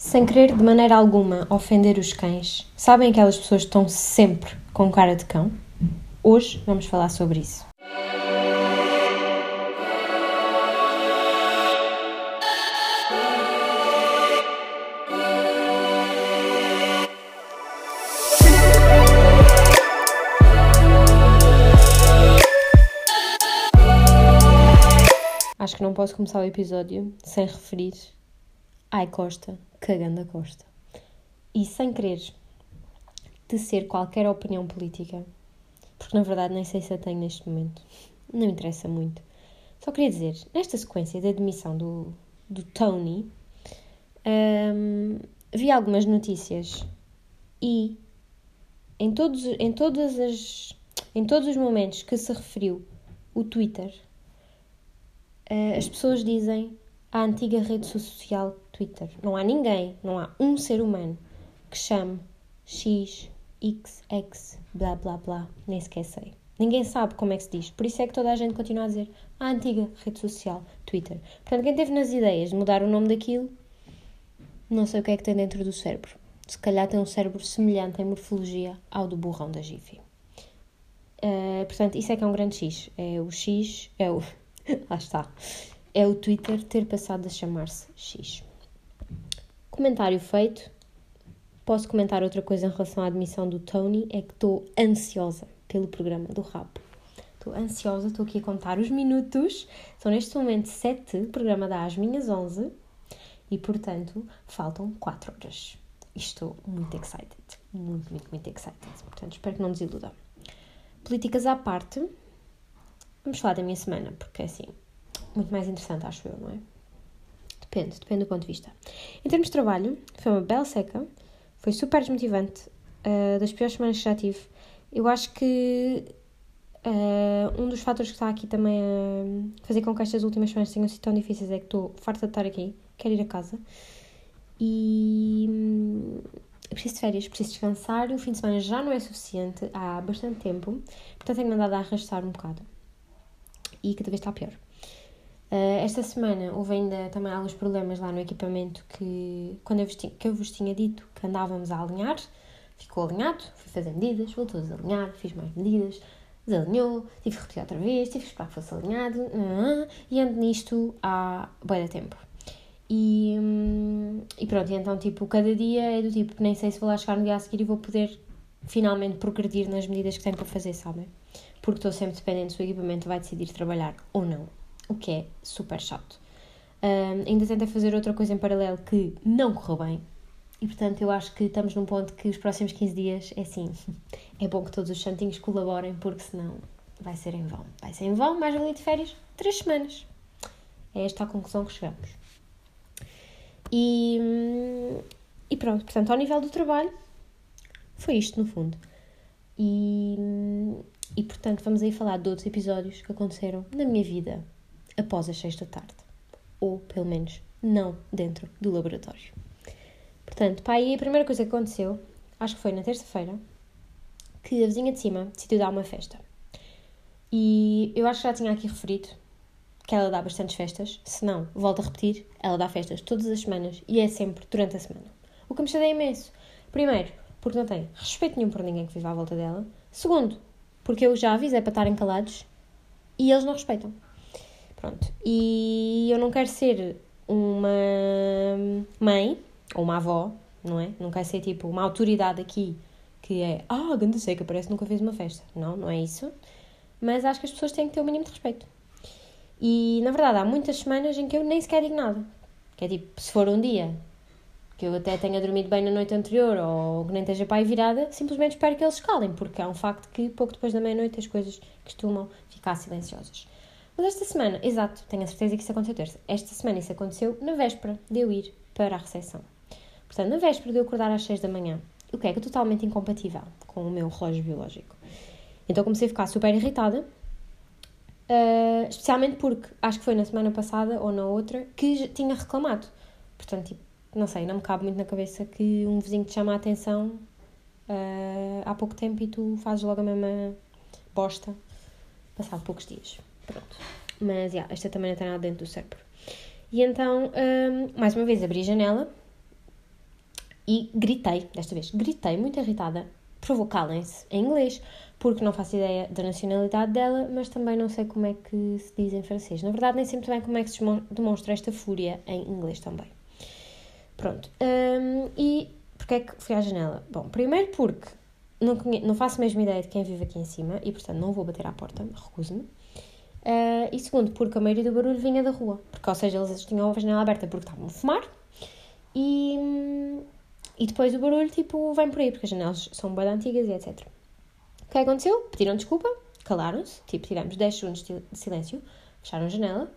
Sem querer de maneira alguma ofender os cães, sabem aquelas pessoas que estão sempre com cara de cão? Hoje vamos falar sobre isso. Acho que não posso começar o episódio sem referir Ai Costa, cagando a Costa. E sem querer tecer qualquer opinião política, porque na verdade nem sei se a tenho neste momento, não interessa muito. Só queria dizer, nesta sequência da demissão do, do Tony, hum, vi algumas notícias e em todos, em todas as em todos os momentos que se referiu o Twitter, uh, as pessoas dizem a antiga rede social Twitter. Não há ninguém, não há um ser humano que chame X, X, X, blá blá blá, nem sequer sei. Ninguém sabe como é que se diz. Por isso é que toda a gente continua a dizer a antiga rede social Twitter. Portanto, quem teve nas ideias de mudar o nome daquilo, não sei o que é que tem dentro do cérebro. Se calhar tem um cérebro semelhante em morfologia ao do burrão da Jiffy. Uh, portanto, isso é que é um grande X. É o X, é o. Lá está é o Twitter ter passado a chamar-se X. Comentário feito. Posso comentar outra coisa em relação à admissão do Tony? É que estou ansiosa pelo programa do Rap. Estou ansiosa, estou aqui a contar os minutos. São neste momento 7, o programa dá às minhas 11 e, portanto, faltam 4 horas. estou muito excited. Muito, muito, muito excited. Portanto, espero que não desiludam. Políticas à parte, vamos falar da minha semana, porque assim, muito mais interessante, acho eu, não é? Depende, depende do ponto de vista. Em termos de trabalho, foi uma bela seca, foi super desmotivante, uh, das piores semanas que já tive. Eu acho que uh, um dos fatores que está aqui também a fazer com que estas últimas semanas tenham sido tão difíceis é que estou farta de estar aqui, quero ir a casa e hum, preciso de férias, preciso descansar. O fim de semana já não é suficiente há bastante tempo, portanto tenho mandado a arrastar um bocado e cada vez está pior. Uh, esta semana houve ainda também alguns problemas lá no equipamento que, quando eu vos, tinha, que eu vos tinha dito que andávamos a alinhar, ficou alinhado, fui fazer medidas, voltou a desalinhar, fiz mais medidas, desalinhou, tive que retirar outra vez, tive que esperar que fosse alinhado, uh, e ando nisto há bem de tempo. E, hum, e pronto, e então tipo, cada dia é do tipo, nem sei se vou lá chegar no dia a seguir e vou poder finalmente progredir nas medidas que tenho para fazer, sabem? Porque estou sempre dependente se o equipamento vai decidir trabalhar ou não o que é super chato. Um, ainda tentei fazer outra coisa em paralelo que não correu bem, e portanto eu acho que estamos num ponto que os próximos 15 dias é assim: é bom que todos os santinhos colaborem, porque senão vai ser em vão. Vai ser em vão, mais ali de férias, 3 semanas. É esta a conclusão que chegamos. E, e pronto, portanto, ao nível do trabalho, foi isto no fundo. E, e portanto, vamos aí falar de outros episódios que aconteceram na minha vida após as 6 da tarde. Ou, pelo menos, não dentro do laboratório. Portanto, pá, aí a primeira coisa que aconteceu, acho que foi na terça-feira, que a vizinha de cima decidiu dar uma festa. E eu acho que já tinha aqui referido que ela dá bastantes festas. Se não, volto a repetir, ela dá festas todas as semanas e é sempre durante a semana. O que me chateia imenso. Primeiro, porque não tem respeito nenhum por ninguém que vive à volta dela. Segundo, porque eu já avisei para estarem calados e eles não respeitam. Pronto. E eu não quero ser uma mãe ou uma avó, não é? Não quero ser tipo uma autoridade aqui que é ah, ganda seca, parece que nunca fez uma festa. Não, não é isso. Mas acho que as pessoas têm que ter o mínimo de respeito. E na verdade há muitas semanas em que eu nem sequer digo nada. Que é tipo, se for um dia que eu até tenha dormido bem na noite anterior ou que nem esteja para aí virada, simplesmente espero que eles escalem, porque é um facto que pouco depois da meia-noite as coisas costumam ficar silenciosas. Mas esta semana, exato, tenho a certeza que isso aconteceu terça. Esta semana isso aconteceu na véspera de eu ir para a recepção. Portanto, na véspera de eu acordar às 6 da manhã, o que é que é totalmente incompatível com o meu relógio biológico. Então comecei a ficar super irritada, uh, especialmente porque acho que foi na semana passada ou na outra que tinha reclamado. Portanto, tipo, não sei, não me cabe muito na cabeça que um vizinho te chama a atenção uh, há pouco tempo e tu fazes logo a mesma bosta passado poucos dias. Pronto. Mas, yeah, esta também não tem nada dentro do cérebro. E então, um, mais uma vez, abri a janela e gritei, desta vez, gritei muito irritada, provocalem-se em inglês, porque não faço ideia da nacionalidade dela, mas também não sei como é que se diz em francês. Na verdade, nem sempre bem como é que se demonstra esta fúria em inglês também. Pronto. Um, e porquê é que fui à janela? Bom, primeiro porque não, não faço a mesma ideia de quem vive aqui em cima e, portanto, não vou bater à porta, recuso-me. Uh, e segundo, porque a maioria do barulho vinha da rua. Porque, ou seja, eles tinham a janela aberta porque estavam a fumar e, e depois o barulho, tipo, vem por aí, porque as janelas são bem antigas e etc. O que aconteceu? Pediram desculpa, calaram-se, tipo, tivemos 10 segundos de silêncio, fecharam a janela,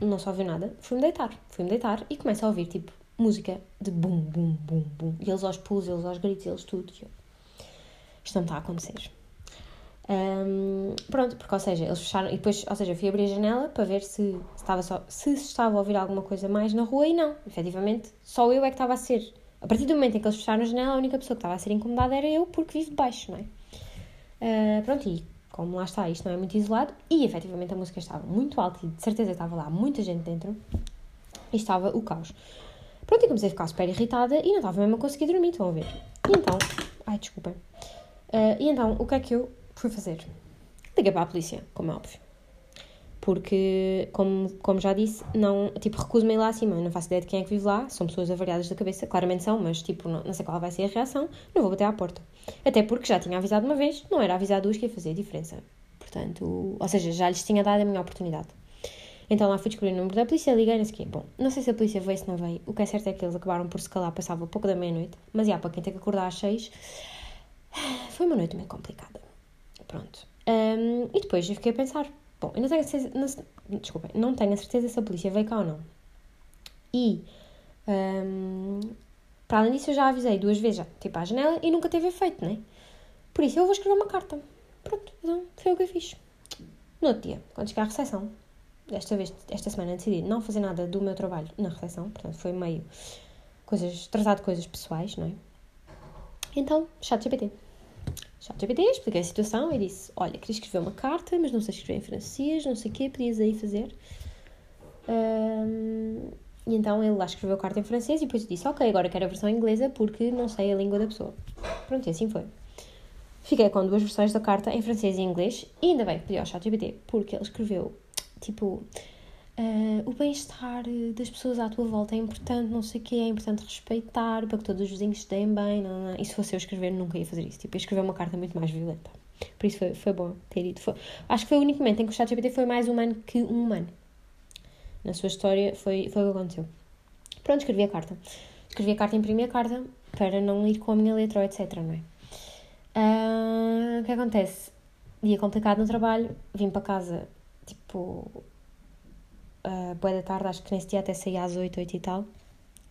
não só ouviu nada, fui-me deitar. Fui-me deitar e começo a ouvir, tipo, música de bum, bum, bum, bum. E eles aos pulos, eles aos gritos, eles tudo. Eu, isto não está a acontecer. Um, pronto, porque, ou seja, eles fecharam, e depois, ou seja, eu fui abrir a janela para ver se, estava só, se estava a ouvir alguma coisa mais na rua e não, efetivamente, só eu é que estava a ser. A partir do momento em que eles fecharam a janela, a única pessoa que estava a ser incomodada era eu, porque vivo de baixo, não é? Uh, pronto, e como lá está, isto não é muito isolado, e efetivamente a música estava muito alta e de certeza estava lá muita gente dentro, e estava o caos. Pronto, e comecei a ficar super irritada e não estava mesmo a conseguir dormir, estão a ver? E então, ai, desculpem. Uh, e então, o que é que eu fui fazer? Liguei para a polícia, como é óbvio. Porque, como, como já disse, não, tipo, recuso-me lá acima. Não faço ideia de quem é que vive lá. São pessoas avariadas da cabeça, claramente são, mas, tipo, não, não sei qual vai ser a reação. Não vou bater à porta. Até porque já tinha avisado uma vez, não era avisar duas que ia fazer a diferença. Portanto, ou seja, já lhes tinha dado a minha oportunidade. Então lá fui descobrir o número da polícia, liguei, não sei. Bom, não sei se a polícia veio, se não veio. O que é certo é que eles acabaram por se calar, passava pouco da meia-noite. Mas, já, para quem tem que acordar às seis, foi uma noite meio complicada. Pronto. Um, e depois eu fiquei a pensar, bom, eu não tenho a certeza, não, desculpa, não tenho a certeza se a polícia veio cá ou não. E, um, para além disso, eu já avisei duas vezes, já, tipo, à janela, e nunca teve efeito, né? Por isso eu vou escrever uma carta. Pronto, então foi o que eu fiz. No outro dia, quando chegar à recepção, desta vez, esta semana, decidi não fazer nada do meu trabalho na recepção, portanto foi meio coisas, tratar de coisas pessoais, não é? Então, chat GPT. Chat GPT, expliquei a situação e disse, olha, queria escrever uma carta, mas não sei escrever em francês, não sei o quê, podias aí fazer. Um, e então ele lá escreveu a carta em francês e depois disse, ok, agora quero a versão inglesa porque não sei a língua da pessoa. Pronto, e assim foi. Fiquei com duas versões da carta em francês e inglês e ainda bem que pedi ao chat GPT porque ele escreveu Tipo, uh, o bem-estar das pessoas à tua volta é importante, não sei o quê, é importante respeitar para que todos os vizinhos estejam bem. Não, não. E se fosse eu escrever, nunca ia fazer isso. Tipo, ia escrever uma carta muito mais violenta. Por isso foi, foi bom ter ido. Foi, acho que foi o único momento em que o ChatGPT foi mais humano que um humano. Na sua história foi, foi o que aconteceu. Pronto, escrevi a carta. Escrevi a carta, imprimi a carta para não ir com a minha letra ou etc, não é? Uh, o que acontece? Dia complicado no trabalho, vim para casa tipo, uh, boa da tarde, acho que nesse dia até saía às 8, 8 e tal.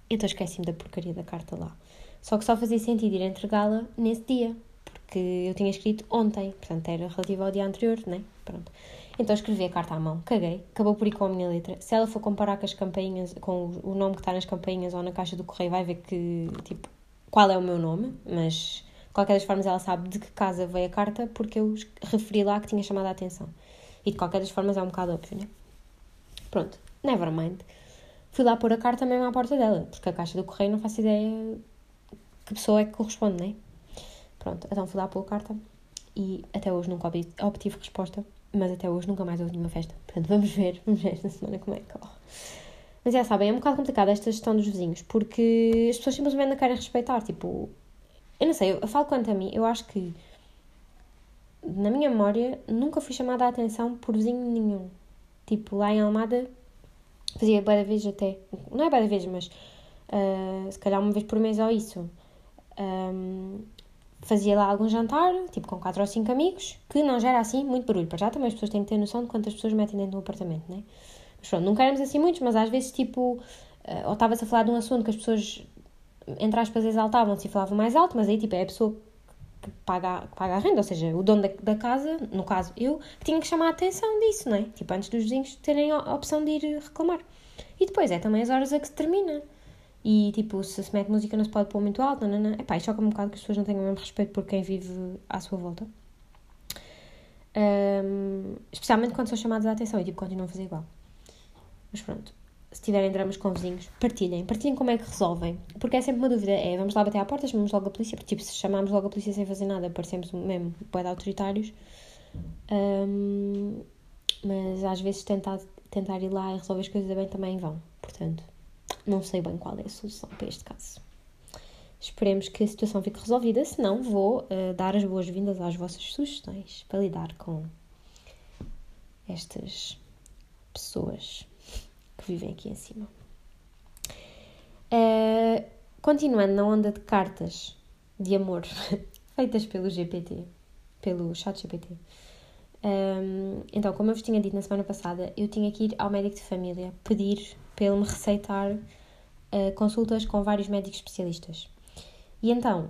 Então esqueci-me da porcaria da carta lá. Só que só fazia sentido ir entregá-la nesse dia, porque eu tinha escrito ontem, portanto era relativo ao dia anterior, né? Pronto. Então escrevi a carta à mão, caguei, acabou por ir com a minha letra. Se ela for comparar com as campainhas, com o nome que está nas campainhas ou na caixa do correio, vai ver que, tipo, qual é o meu nome, mas de qualquer das formas ela sabe de que casa veio a carta porque eu referi lá que tinha chamado a atenção. E de qualquer das formas é um bocado óbvio, né? Pronto, never mind. Fui lá pôr a carta mesmo à porta dela, porque a caixa do correio não faço ideia que pessoa é que corresponde, né? Pronto, então fui lá pôr a carta e até hoje nunca obtive resposta, mas até hoje nunca mais houve nenhuma festa. Portanto, vamos ver, vamos ver esta semana como é que corre. Mas já sabem, é um bocado complicado esta gestão dos vizinhos, porque as pessoas simplesmente não querem respeitar. Tipo, eu não sei, eu falo quanto a mim, eu acho que na minha memória, nunca fui chamada a atenção por vizinho nenhum. Tipo, lá em Almada, fazia bem vez até, não é bem vez, mas uh, se calhar uma vez por mês ou isso. Um, fazia lá algum jantar, tipo com quatro ou cinco amigos, que não gera assim muito barulho. Para já também as pessoas têm que ter noção de quantas pessoas metem dentro do apartamento, né? Mas pronto, nunca éramos assim muitos, mas às vezes, tipo, uh, ou estava-se a falar de um assunto que as pessoas, entre aspas, exaltavam-se e falavam mais alto, mas aí, tipo, é a pessoa que paga, que paga a renda, ou seja, o dono da, da, casa, no caso eu, que tinha que chamar a atenção disso, não é? Tipo, antes dos vizinhos terem a opção de ir reclamar. E depois é também as horas a que se termina. E tipo, se se mete música não se pode pôr muito alto, não, não, não. Epá, choca-me um bocado que as pessoas não tenham o mesmo respeito por quem vive à sua volta. Um, especialmente quando são chamadas a atenção e tipo, continuam a fazer igual. Mas pronto. Se tiverem dramas com vizinhos, partilhem. Partilhem como é que resolvem. Porque é sempre uma dúvida. É, vamos lá bater à porta, chamamos logo a polícia. Porque, tipo, se chamarmos logo a polícia sem fazer nada, parecemos mesmo bué de autoritários. Um, mas às vezes tentar, tentar ir lá e resolver as coisas bem também vão. Portanto, não sei bem qual é a solução para este caso. Esperemos que a situação fique resolvida, senão vou uh, dar as boas-vindas às vossas sugestões para lidar com estas pessoas que vivem aqui em cima. Uh, continuando na onda de cartas de amor feitas pelo GPT, pelo chat GPT. Um, então, como eu vos tinha dito na semana passada, eu tinha que ir ao médico de família pedir para ele me receitar uh, consultas com vários médicos especialistas. E então,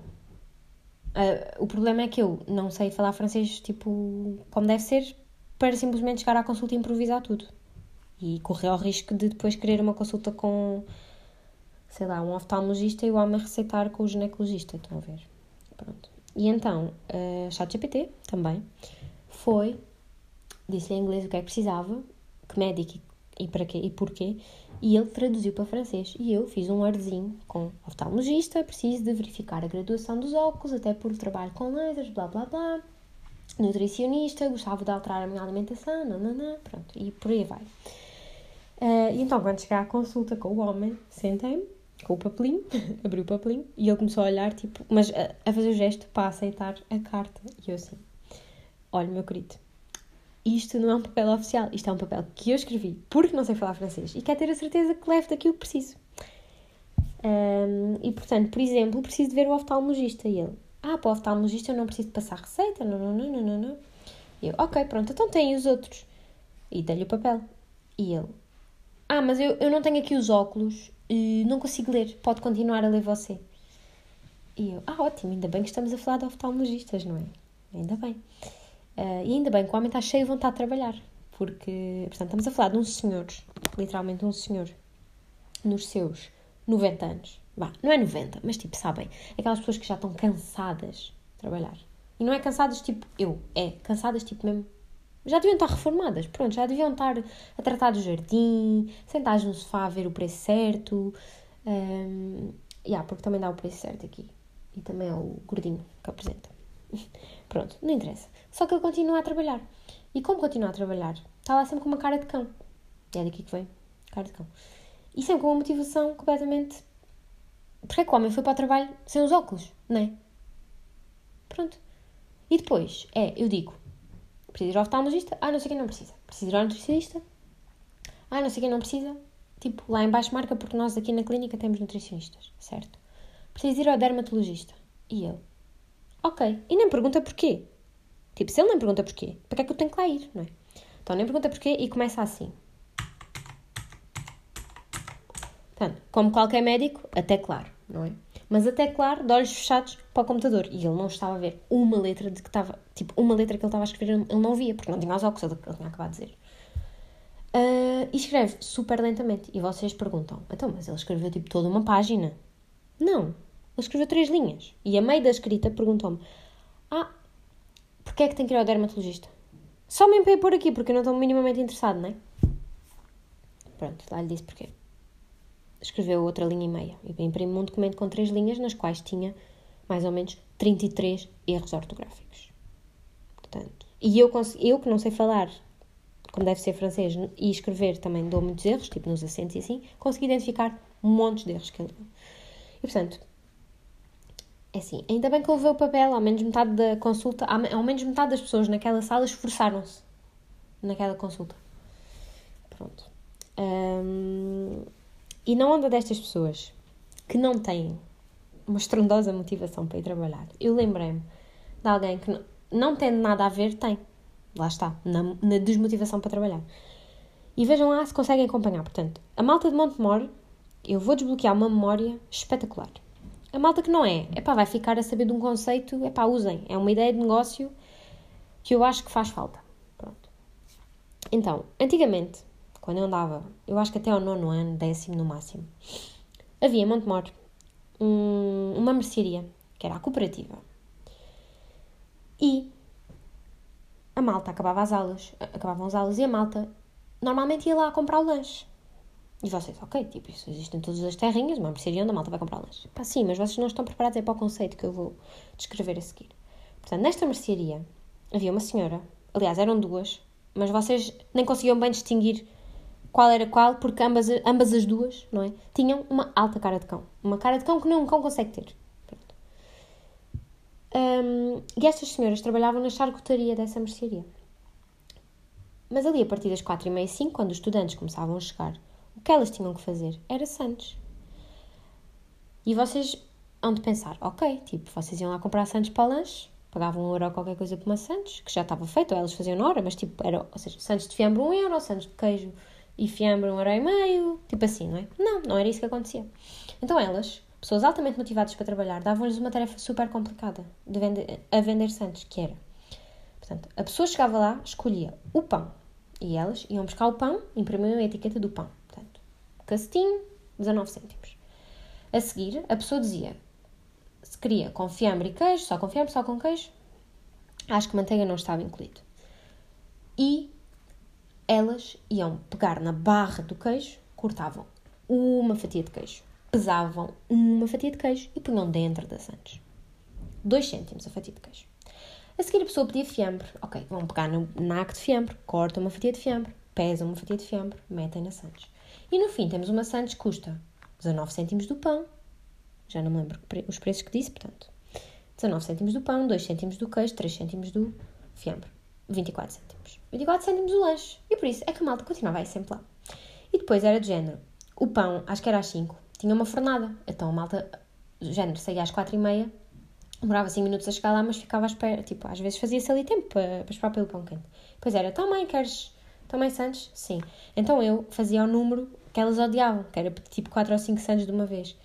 uh, o problema é que eu não sei falar francês, tipo, como deve ser, para simplesmente chegar à consulta e improvisar tudo. E correr ao risco de depois querer uma consulta com, sei lá, um oftalmologista e o homem receitar com o ginecologista, estão a ver? Pronto. E então, uh, ChatGPT também foi, disse-lhe em inglês o que é que precisava, que médico e para quê e porquê, e ele traduziu para francês. E eu fiz um arzinho com oftalmologista, preciso de verificar a graduação dos óculos, até por trabalho com lasers, blá blá blá. Nutricionista, gostava de alterar a minha alimentação, nananã, pronto, e por aí vai. Uh, e então, quando cheguei à consulta com o homem, sentei-me, com o papelinho, abri o papelinho, e ele começou a olhar, tipo, mas a, a fazer o gesto para aceitar a carta. E eu assim, olha, meu querido, isto não é um papel oficial, isto é um papel que eu escrevi porque não sei falar francês e quero ter a certeza que levo daquilo que preciso. Um, e portanto, por exemplo, preciso de ver o oftalmologista e ele, ah, para o oftalmologista eu não preciso passar receita, não, não, não, não, não. E eu, ok, pronto, então tem os outros. E dei-lhe o papel. E ele, ah, mas eu, eu não tenho aqui os óculos, não consigo ler, pode continuar a ler você. E eu, ah, ótimo, ainda bem que estamos a falar de oftalmologistas, não é? Ainda bem. Uh, e ainda bem que o homem está cheio de vontade de trabalhar, porque, portanto, estamos a falar de um senhor, literalmente um senhor, nos seus 90 anos. Bah, não é 90, mas tipo, sabem, aquelas pessoas que já estão cansadas de trabalhar. E não é cansadas tipo eu, é cansadas tipo mesmo. Já deviam estar reformadas, pronto, já deviam estar a tratar do jardim, sentados no sofá a ver o preço certo. Um, yeah, porque também dá o preço certo aqui. E também é o gordinho que apresenta. Pronto, não interessa. Só que ele continua a trabalhar. E como continua a trabalhar? Está lá sempre com uma cara de cão. É daqui que vem. Cara de cão. E sempre com uma motivação completamente. Porque é que o homem foi para o trabalho sem os óculos, não é? Pronto. E depois, é, eu digo, precisa ir ao oftalmologista? Ah, não sei quem não precisa. Precisa ir ao nutricionista? Ah, não sei quem não precisa. Tipo, lá embaixo marca porque nós aqui na clínica temos nutricionistas, certo? Precisa ir ao dermatologista. E ele? Ok. E nem pergunta porquê. Tipo, se ele nem pergunta porquê, para que é que eu tenho que lá ir, não é? Então nem pergunta porquê e começa assim. Portanto, como qualquer médico, até claro, não é? Mas até claro, de olhos fechados para o computador. E ele não estava a ver uma letra de que estava, tipo, uma letra que ele estava a escrever, ele não via, porque não tinha os óculos, ele tinha acabado de dizer. Uh, e escreve super lentamente. E vocês perguntam, então, mas ele escreveu tipo toda uma página? Não, ele escreveu três linhas. E a meio da escrita perguntou-me, ah, Porquê é que tem que ir ao dermatologista? Só me para por aqui, porque eu não estou minimamente interessado, não é? Pronto, lá lhe disse porquê. Escreveu outra linha e meia. E imprimi um documento com três linhas, nas quais tinha mais ou menos 33 erros ortográficos. Portanto, e eu, eu que não sei falar como deve ser francês e escrever também dou muitos erros, tipo nos acentos e assim, consegui identificar montes de erros que ele deu. E portanto, é assim, ainda bem que houve o papel, ao menos metade da consulta, ao menos metade das pessoas naquela sala esforçaram-se naquela consulta. Pronto. Um, e na onda destas pessoas que não têm uma estrondosa motivação para ir trabalhar, eu lembrei-me de alguém que não, não tendo nada a ver, tem. Lá está, na, na desmotivação para trabalhar. E vejam lá se conseguem acompanhar. Portanto, a malta de Montemor, eu vou desbloquear uma memória espetacular. A malta que não é, é pá, vai ficar a saber de um conceito, é pá, usem. É uma ideia de negócio que eu acho que faz falta. Pronto. Então, antigamente, quando eu andava, eu acho que até ao nono ano, décimo no máximo, havia em Montemor um, uma mercearia, que era a cooperativa. E a malta acabava as aulas, acabavam as aulas e a malta normalmente ia lá comprar o lanche. E vocês, ok, tipo, isso existe em todas as terrinhas, uma mercearia onde a malta vai comprar lanche. Pá, sim, mas vocês não estão preparados é para o conceito que eu vou descrever a seguir. Portanto, nesta mercearia havia uma senhora, aliás, eram duas, mas vocês nem conseguiam bem distinguir qual era qual, porque ambas, ambas as duas, não é? Tinham uma alta cara de cão. Uma cara de cão que nenhum cão consegue ter. Um, e estas senhoras trabalhavam na charcutaria dessa mercearia. Mas ali, a partir das quatro e meia, cinco, quando os estudantes começavam a chegar, o que elas tinham que fazer era Santos. E vocês hão de pensar, ok, tipo, vocês iam lá comprar Santos para lanche, pagavam um euro ou qualquer coisa por uma Santos, que já estava feito, ou elas faziam na hora, mas tipo, era, ou seja, Santos de fiambre um euro, Santos de queijo e fiambre um euro e meio, tipo assim, não é? Não, não era isso que acontecia. Então elas, pessoas altamente motivadas para trabalhar, davam-lhes uma tarefa super complicada de vender, a vender Santos, que era, portanto, a pessoa chegava lá, escolhia o pão, e elas iam buscar o pão, imprimiam a etiqueta do pão, portanto, castinho, 19 cêntimos. A seguir, a pessoa dizia se queria com fiambre e queijo, só com fiambre, só com queijo. Acho que manteiga não estava incluído. E elas iam pegar na barra do queijo, cortavam uma fatia de queijo, pesavam uma fatia de queijo e punham dentro da Santos. 2 cêntimos a fatia de queijo. A seguir a pessoa pedia fiambre. Ok, vão pegar no naco de fiambre, cortam uma fatia de fiambre, pesam uma fatia de fiambre, metem na Santos. E no fim temos uma Santos que custa 19 cêntimos do pão, já não me lembro os preços que disse, portanto, 19 cêntimos do pão, 2 cêntimos do queijo, 3 cêntimos do fiambre, 24 cêntimos. 24 cêntimos o lanche. E por isso é que a malta continuava aí sempre lá. E depois era de género. O pão, acho que era às 5, tinha uma fornada. Então a malta, género, saía às 4 e meia, demorava 5 minutos a chegar lá, mas ficava à espera. Tipo, às vezes fazia-se ali tempo para, para esperar pelo pão quente. Depois era, também queres, também Santos? Sim. Então eu fazia o número que elas odiavam, que era tipo 4 ou 5 Santos de uma vez.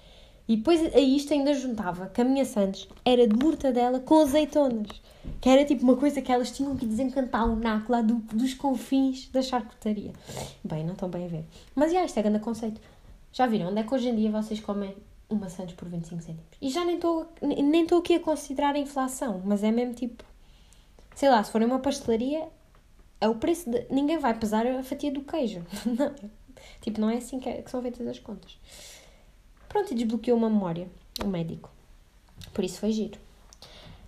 E depois a isto ainda juntava que a minha Santos era de mortadela com azeitonas. Que era tipo uma coisa que elas tinham que desencantar o naco lá do, dos confins da charcutaria. Bem, não estão bem a ver. Mas já, isto é grande conceito. Já viram onde é que hoje em dia vocês comem uma Santos por 25 cêntimos? E já nem estou nem aqui a considerar a inflação, mas é mesmo tipo. Sei lá, se for uma pastelaria, é o preço de. Ninguém vai pesar a fatia do queijo. Não. Tipo, não é assim que, é, que são feitas as contas. Pronto, e desbloqueou uma memória, o médico. Por isso foi giro.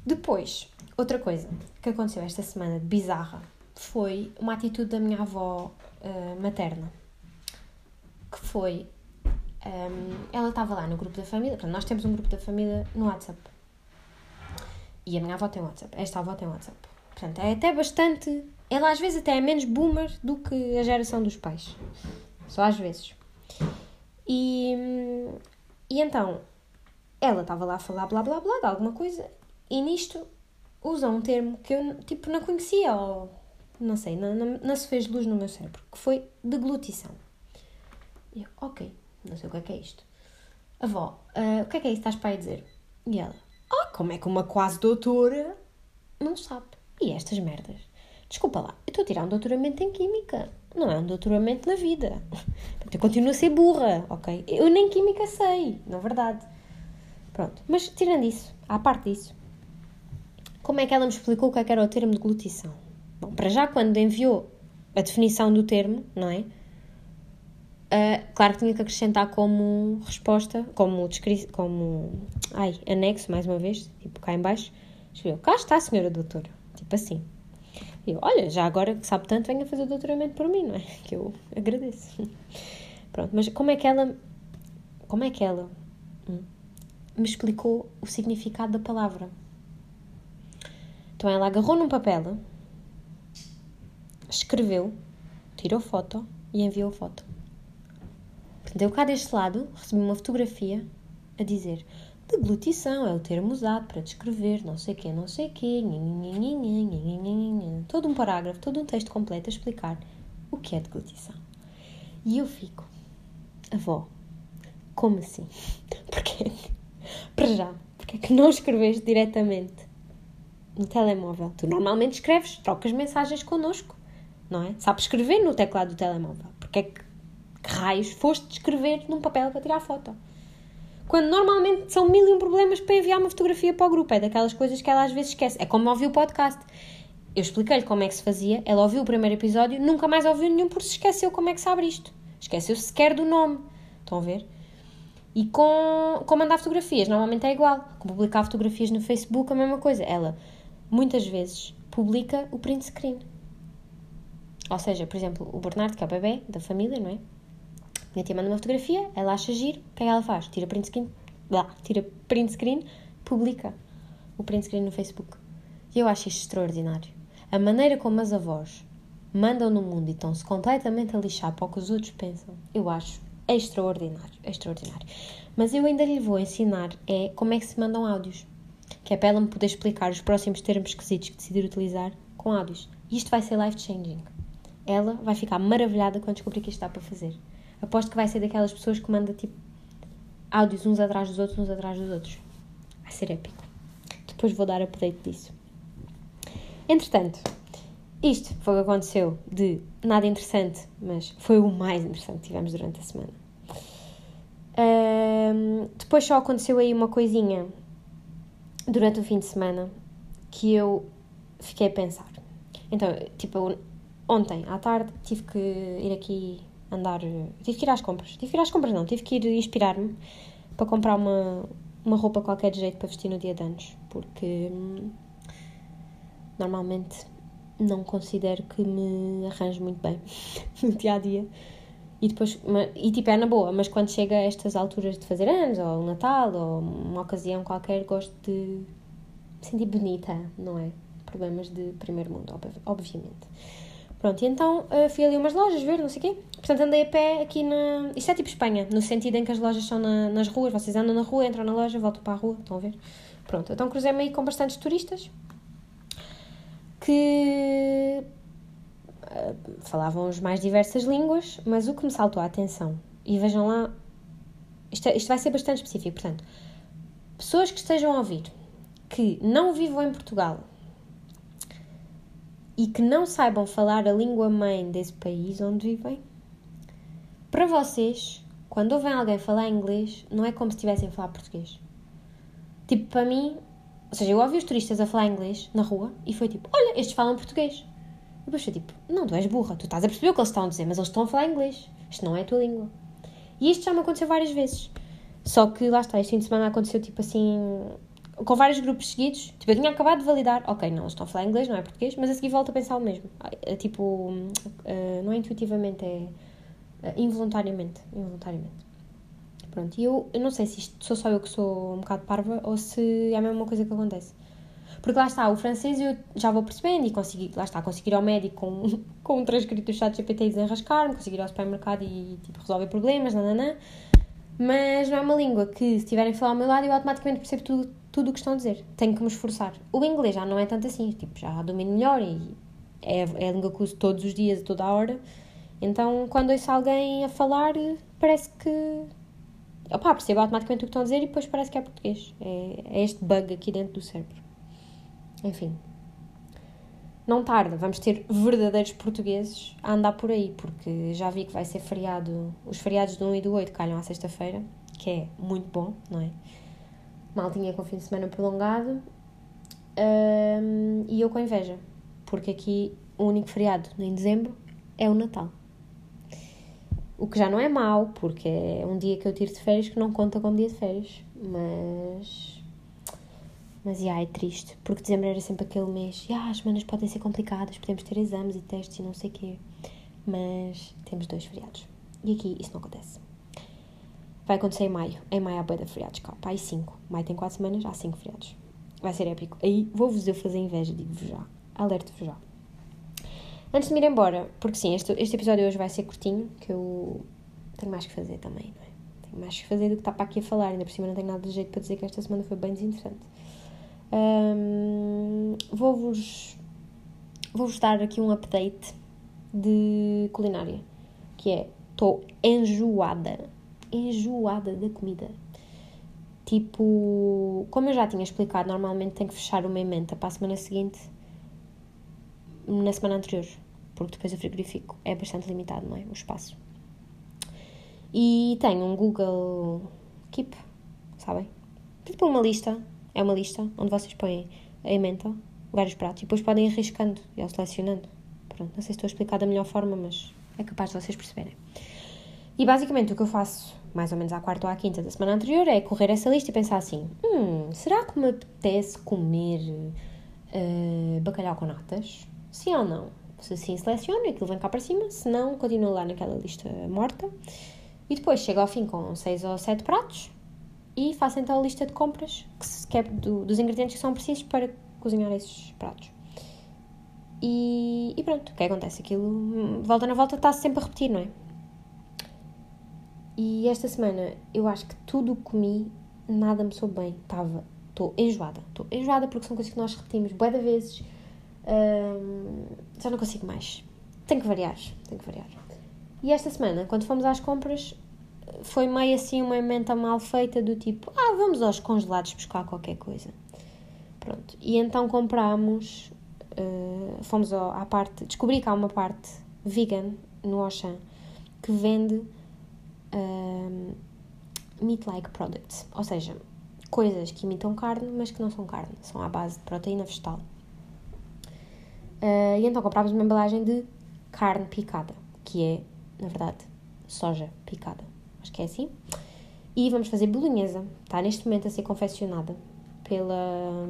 Depois, outra coisa que aconteceu esta semana, bizarra, foi uma atitude da minha avó uh, materna. Que foi. Um, ehm, ela estava lá no grupo da família, portanto, nós temos um grupo da família no WhatsApp. E a minha avó tem WhatsApp, esta avó tem WhatsApp. Portanto, é até bastante. Ela às vezes até é menos boomer do que a geração dos pais. Só às vezes. E, e então, ela estava lá a falar blá blá blá de alguma coisa e nisto usa um termo que eu tipo não conhecia ou não sei, não, não, não se fez luz no meu cérebro, que foi deglutição. E eu, ok, não sei o que é que é isto. Avó, uh, o que é que é isso que estás para aí dizer? E ela, ah, como é que uma quase doutora não sabe? E estas merdas? Desculpa lá, eu estou a tirar um doutoramento em Química, não é um doutoramento na vida. Eu continuo a ser burra, ok? Eu nem Química sei, na verdade. Pronto, mas tirando isso, à parte disso, como é que ela me explicou o que, é que era o termo de glutição? Bom, para já, quando enviou a definição do termo, não é? Uh, claro que tinha que acrescentar como resposta, como, como ai, anexo, mais uma vez, tipo cá em baixo, escreveu, cá está senhora doutora, tipo assim. E eu, olha, já agora que sabe tanto, venha fazer o doutoramento por mim, não é? Que eu agradeço. Pronto, mas como é que ela. Como é que ela hum, me explicou o significado da palavra? Então ela agarrou num papel, escreveu, tirou foto e enviou foto. Portanto, eu cá deste lado recebi uma fotografia a dizer Deglutição é o termo usado para descrever não sei quê, não sei todo um parágrafo, todo um texto completo a explicar o que é deglutição. E eu fico, avó, como assim? Porquê? Para já, é que não escreveste diretamente no telemóvel? Tu normalmente escreves, trocas mensagens connosco, não é? Sabes escrever no teclado do telemóvel. Porque é que, que raios foste escrever num papel para tirar foto? Quando normalmente são mil e um problemas para enviar uma fotografia para o grupo. É daquelas coisas que ela às vezes esquece. É como ouvir o podcast. Eu expliquei-lhe como é que se fazia, ela ouviu o primeiro episódio, nunca mais ouviu nenhum porque se esqueceu como é que se abre isto. Esqueceu-se sequer do nome. Estão a ver? E com, com mandar fotografias, normalmente é igual. Com publicar fotografias no Facebook, a mesma coisa. Ela, muitas vezes, publica o print screen. Ou seja, por exemplo, o Bernardo, que é o bebê da família, não é? Minha tia manda uma fotografia, ela acha giro, o que é que ela faz? Tira print screen, lá, tira print screen, publica o print screen no Facebook. E eu acho isto extraordinário. A maneira como as avós mandam no mundo e estão-se completamente a lixar para o que os outros pensam, eu acho extraordinário, extraordinário. Mas eu ainda lhe vou ensinar é como é que se mandam áudios, que é para ela me poder explicar os próximos termos esquisitos que decidir utilizar com áudios. E isto vai ser life-changing. Ela vai ficar maravilhada quando descobrir que isto está para fazer. Aposto que vai ser daquelas pessoas que manda tipo áudios uns atrás dos outros, uns atrás dos outros. Vai ser épico. Depois vou dar update disso. Entretanto, isto foi o que aconteceu de nada interessante, mas foi o mais interessante que tivemos durante a semana. Um, depois só aconteceu aí uma coisinha durante o fim de semana que eu fiquei a pensar. Então, tipo, ontem à tarde tive que ir aqui andar. Tive que ir às compras. Tive que ir às compras, não. Tive que ir inspirar-me para comprar uma, uma roupa qualquer de jeito para vestir no dia de anos. Porque hum, normalmente não considero que me arranjo muito bem no dia a dia. E depois, e tipo, é na boa, mas quando chega a estas alturas de fazer anos, ou um Natal, ou uma ocasião qualquer, gosto de me sentir bonita, não é? Problemas de primeiro mundo, obviamente. Pronto, e então uh, fui ali umas lojas ver, não sei o quê. Portanto, andei a pé aqui na. Isto é tipo Espanha, no sentido em que as lojas são na, nas ruas, vocês andam na rua, entram na loja, voltam para a rua, estão a ver? Pronto, então cruzei-me aí com bastantes turistas que falavam as mais diversas línguas, mas o que me saltou a atenção, e vejam lá, isto, é, isto vai ser bastante específico, portanto, pessoas que estejam a ouvir que não vivam em Portugal e que não saibam falar a língua mãe desse país onde vivem, para vocês, quando ouvem alguém falar inglês, não é como se estivessem a falar português. Tipo, para mim, ou seja, eu ouvi os turistas a falar inglês na rua e foi tipo: Olha, estes falam português. Depois foi tipo: Não, tu és burra, tu estás a perceber o que eles estão a dizer, mas eles estão a falar inglês. Isto não é a tua língua. E isto já me aconteceu várias vezes. Só que lá está, este fim de semana aconteceu tipo assim, com vários grupos seguidos. Tipo, eu tinha acabado de validar, ok, não, eles estão a falar inglês, não é português, mas a seguir volto a pensar o mesmo. É, tipo, uh, não é intuitivamente, é uh, involuntariamente. Involuntariamente. Pronto, e eu, eu não sei se isto sou só eu que sou um bocado parva ou se é a mesma coisa que acontece. Porque lá está, o francês eu já vou percebendo e consegui, lá está, conseguir ir ao médico com, com um transcrito do chat GPT e desenrascar-me, conseguir ir ao supermercado e tipo, resolver problemas, nananã. Mas não é uma língua que, se estiverem a falar ao meu lado, eu automaticamente percebo tudo, tudo o que estão a dizer. Tenho que me esforçar. O inglês já não é tanto assim, tipo, já domino melhor e é, é a língua que uso todos os dias, toda a hora. Então, quando ouço alguém a falar, parece que opá, percebo automaticamente o que estão a dizer e depois parece que é português. É, é este bug aqui dentro do cérebro. Enfim. Não tarda, vamos ter verdadeiros portugueses a andar por aí, porque já vi que vai ser feriado. Os feriados do 1 e do 8 calham à sexta-feira, que é muito bom, não é? Maltinha com fim de semana prolongado. Um, e eu com inveja, porque aqui o único feriado em dezembro é o Natal. O que já não é mau, porque é um dia que eu tiro de férias que não conta como dia de férias. Mas. Mas, já, é triste. Porque dezembro era sempre aquele mês. Já, as semanas podem ser complicadas, podemos ter exames e testes e não sei o quê. Mas temos dois feriados. E aqui isso não acontece. Vai acontecer em maio. Em maio há boia de feriados, cá. Pá, cinco. Maio tem quatro semanas, há cinco feriados. Vai ser épico. Aí vou-vos eu fazer inveja, digo-vos já. Alerto-vos já. Antes de me ir embora, porque sim, este, este episódio hoje vai ser curtinho, que eu tenho mais que fazer também, não é? Tenho mais que fazer do que estar para aqui a falar, ainda por cima não tenho nada de jeito para dizer que esta semana foi bem desinteressante. Vou-vos vou-vos dar aqui um update de culinária, que é, estou enjoada, enjoada da comida. Tipo, como eu já tinha explicado, normalmente tenho que fechar uma emenda para a semana seguinte, na semana anterior porque depois o frigorífico é bastante limitado, não é? O espaço. E tenho um Google Keep, sabem? Tipo uma lista, é uma lista onde vocês põem a emenda, vários pratos, e depois podem ir arriscando e selecionando. Pronto, não sei se estou a explicar da melhor forma, mas é capaz de vocês perceberem. E basicamente o que eu faço, mais ou menos à quarta ou à quinta da semana anterior, é correr essa lista e pensar assim: hum, será que me apetece comer uh, bacalhau com natas? Sim ou não? Se sim, seleciono e aquilo vem cá para cima, se não, continuo lá naquela lista morta. E depois chego ao fim com seis ou sete pratos e faço então a lista de compras que, se, é do, dos ingredientes que são precisos para cozinhar esses pratos. E, e pronto, o que acontece? Aquilo, volta na volta, está-se sempre a repetir, não é? E esta semana eu acho que tudo o que comi, nada me soube bem. Estava, estou enjoada. Estou enjoada porque são coisas que nós repetimos bué de vezes. Hum, já não consigo mais. Tenho que variar, tenho que variar. E esta semana, quando fomos às compras, foi meio assim uma emenda mal feita do tipo, ah, vamos aos congelados buscar qualquer coisa. Pronto. E então comprámos, uh, fomos à parte, descobri que há uma parte vegan no Auchan que vende um, meat-like products, ou seja, coisas que imitam carne, mas que não são carne, são à base de proteína vegetal. Uh, e então comprámos uma embalagem de carne picada, que é, na verdade, soja picada. Acho que é assim. E vamos fazer bolonhesa. Está neste momento a ser confeccionada pela,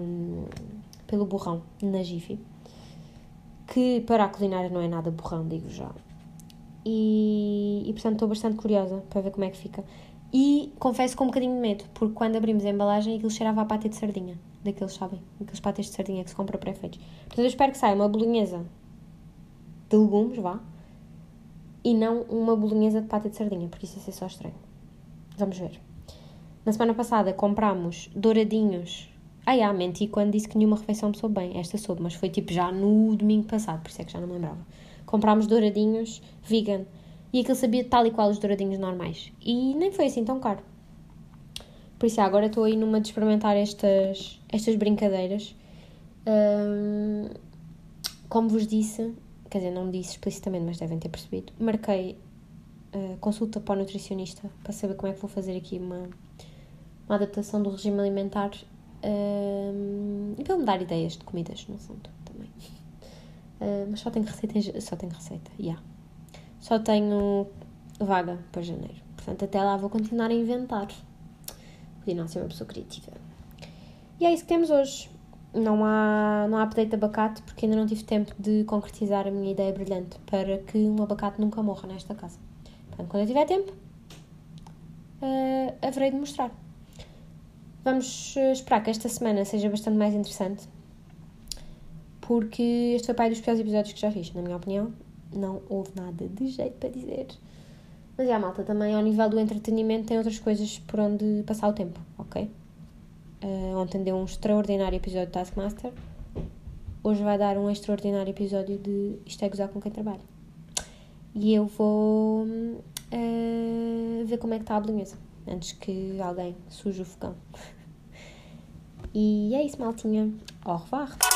pelo borrão na Jiffy. Que para a culinária não é nada borrão, digo já. E, e portanto estou bastante curiosa para ver como é que fica. E confesso com um bocadinho de medo, porque quando abrimos a embalagem aquilo cheirava a pata de sardinha. Daqueles, sabem? Aqueles patés de sardinha que se compra pré-feitos. Portanto, eu espero que saia uma bolonhesa de legumes, vá, e não uma bolonhesa de pata de sardinha, porque isso ia ser só estranho. Vamos ver. Na semana passada comprámos douradinhos. Ah, já, menti quando disse que nenhuma refeição me soube bem. Esta soube, mas foi tipo já no domingo passado, por isso é que já não me lembrava comprámos douradinhos vegan. E aquilo sabia tal e qual os douradinhos normais. E nem foi assim tão caro. Por isso, agora estou aí numa de experimentar estas, estas brincadeiras. Um, como vos disse, quer dizer, não disse explicitamente, mas devem ter percebido, marquei uh, consulta para o nutricionista para saber como é que vou fazer aqui uma, uma adaptação do regime alimentar um, e para me dar ideias de comidas, no fundo. Uh, mas só tenho receita, só tenho receita, yeah. Só tenho vaga para janeiro. Portanto, até lá vou continuar a inventar. Podia não ser uma pessoa criativa. E é isso que temos hoje. Não há, não há update de abacate porque ainda não tive tempo de concretizar a minha ideia brilhante para que um abacate nunca morra nesta casa. Portanto, quando eu tiver tempo, uh, haverei de mostrar. Vamos esperar que esta semana seja bastante mais interessante porque este foi pai dos piores episódios que já fiz, na minha opinião. Não houve nada de jeito para dizer. Mas é, a malta também, ao nível do entretenimento, tem outras coisas por onde passar o tempo, ok? Uh, ontem deu um extraordinário episódio de Taskmaster. Hoje vai dar um extraordinário episódio de Isto é Gozar com quem trabalha. E eu vou uh, ver como é que está a bolonhesa, antes que alguém suje o fogão. e é isso, maltinha. Au revoir!